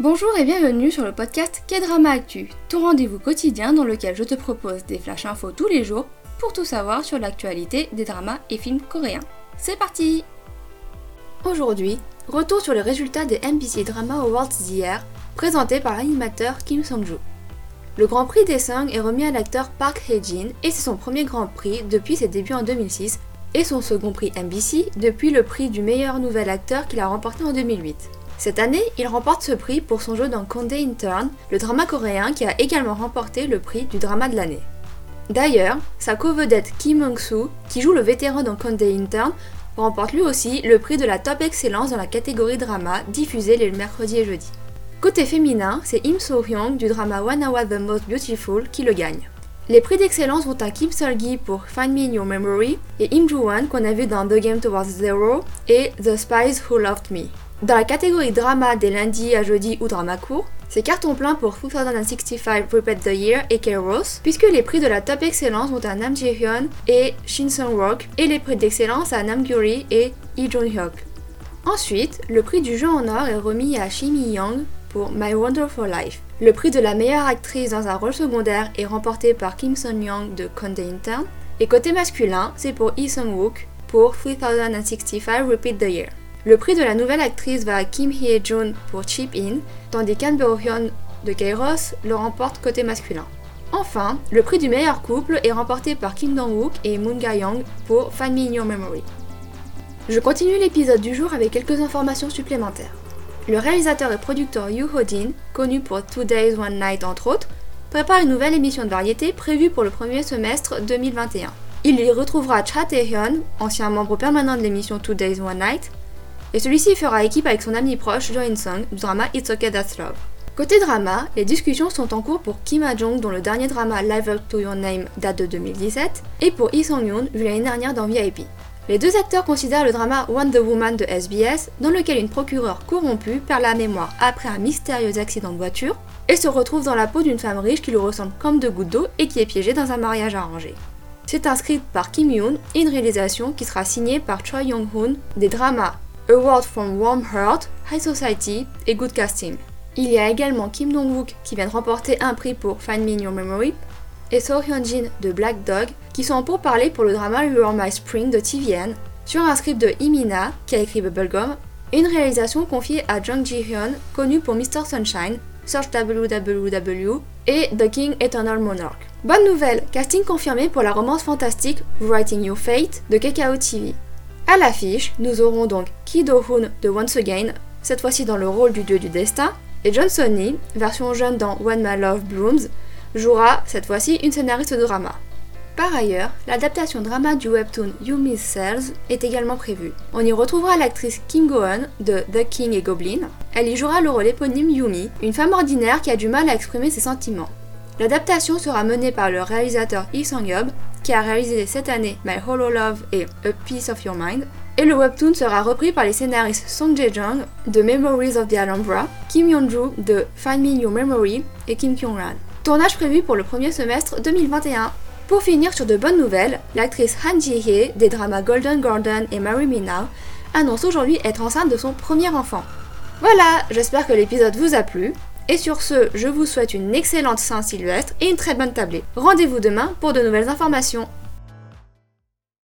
Bonjour et bienvenue sur le podcast K-Drama Actu, ton rendez-vous quotidien dans lequel je te propose des flash infos tous les jours pour tout savoir sur l'actualité des dramas et films coréens. C'est parti Aujourd'hui, retour sur les résultats des MBC Drama Awards d'hier, présentés par l'animateur Kim Song-joo. Le Grand Prix des Sung est remis à l'acteur Park Hae-jin et c'est son premier Grand Prix depuis ses débuts en 2006 et son second prix MBC depuis le prix du meilleur nouvel acteur qu'il a remporté en 2008. Cette année, il remporte ce prix pour son jeu dans Conde Intern, le drama coréen qui a également remporté le prix du drama de l'année. D'ailleurs, sa co-vedette Kim Hong-soo, qui joue le vétéran dans Conde Intern, remporte lui aussi le prix de la top excellence dans la catégorie drama diffusée les mercredis et jeudis. Côté féminin, c'est Im So-hyung du drama One Hour the Most Beautiful qui le gagne. Les prix d'excellence vont à Kim Seol-gi pour Find Me in Your Memory et Im Joo-won qu'on a vu dans The Game Towards Zero et The Spies Who Loved Me. Dans la catégorie drama des lundis à jeudi ou drama court, c'est carton plein pour 2065 Repeat the Year et K-Rose, puisque les prix de la top excellence vont à Nam Ji-hyun et Shin Sung-rock, et les prix d'excellence à Nam Gyuri et Lee Jun-hyuk. Ensuite, le prix du jeu en or est remis à Shimi Young pour My Wonderful Life. Le prix de la meilleure actrice dans un rôle secondaire est remporté par Kim Sun-young de Conde Intern, et côté masculin, c'est pour Lee Sung-wook pour 3065 Repeat the Year. Le prix de la nouvelle actrice va à Kim Hye-jun pour Chip In, tandis qu'An Bo-hyun de Kairos le remporte côté masculin. Enfin, le prix du meilleur couple est remporté par Kim Dong-wook et Moon Ga-young pour Find Me in Your Memory. Je continue l'épisode du jour avec quelques informations supplémentaires. Le réalisateur et producteur Yoo Ho-jin, connu pour Two Days One Night entre autres, prépare une nouvelle émission de variété prévue pour le premier semestre 2021. Il y retrouvera Cha Tae-hyun, ancien membre permanent de l'émission Two Days One Night, et celui-ci fera équipe avec son ami proche Jo In-sung du drama It's Okay That's Love. Côté drama, les discussions sont en cours pour Kim Ha-jong dont le dernier drama Live Up to Your Name date de 2017 et pour Lee Sung-yoon vu l'année dernière dans VIP. Les deux acteurs considèrent le drama Wonder Woman de SBS dans lequel une procureure corrompue perd la mémoire après un mystérieux accident de voiture et se retrouve dans la peau d'une femme riche qui lui ressemble comme deux gouttes d'eau et qui est piégée dans un mariage arrangé. C'est un script par Kim Yoon et une réalisation qui sera signée par Choi Young-hoon des dramas Award from Warm Heart, High Society et Good Casting. Il y a également Kim Dong-wook qui vient de remporter un prix pour Find Me in Your Memory et So Hyun-jin de Black Dog qui sont pour parler pour le drama You Are My Spring de TVN sur un script de Imina qui a écrit Bubblegum une réalisation confiée à Jung Ji-hyun connu pour Mr. Sunshine, Search WWW et The King Eternal Monarch. Bonne nouvelle, casting confirmé pour la romance fantastique Writing Your Fate de Kakao TV. À l'affiche, nous aurons donc Ki Do-hoon de Once Again, cette fois-ci dans le rôle du dieu du destin, et John Sonny, version jeune dans When My Love Blooms, jouera cette fois-ci une scénariste de drama. Par ailleurs, l'adaptation drama du webtoon You Miss Cells est également prévue. On y retrouvera l'actrice Kim Go-eun de The King et Goblin. Elle y jouera le rôle éponyme Yumi, une femme ordinaire qui a du mal à exprimer ses sentiments. L'adaptation sera menée par le réalisateur Lee Sang-yob, qui a réalisé cette année My Hollow Love et A Piece of Your Mind, et le webtoon sera repris par les scénaristes Song Jae-jung de Memories of the Alhambra, Kim Yeon-joo de Find Me Your Memory et Kim Kyung-ran. Tournage prévu pour le premier semestre 2021. Pour finir sur de bonnes nouvelles, l'actrice Han Ji-hye des dramas Golden Garden et Marry Me Now annonce aujourd'hui être enceinte de son premier enfant. Voilà, j'espère que l'épisode vous a plu. Et sur ce, je vous souhaite une excellente Saint-Sylvestre et une très bonne tablée. Rendez-vous demain pour de nouvelles informations.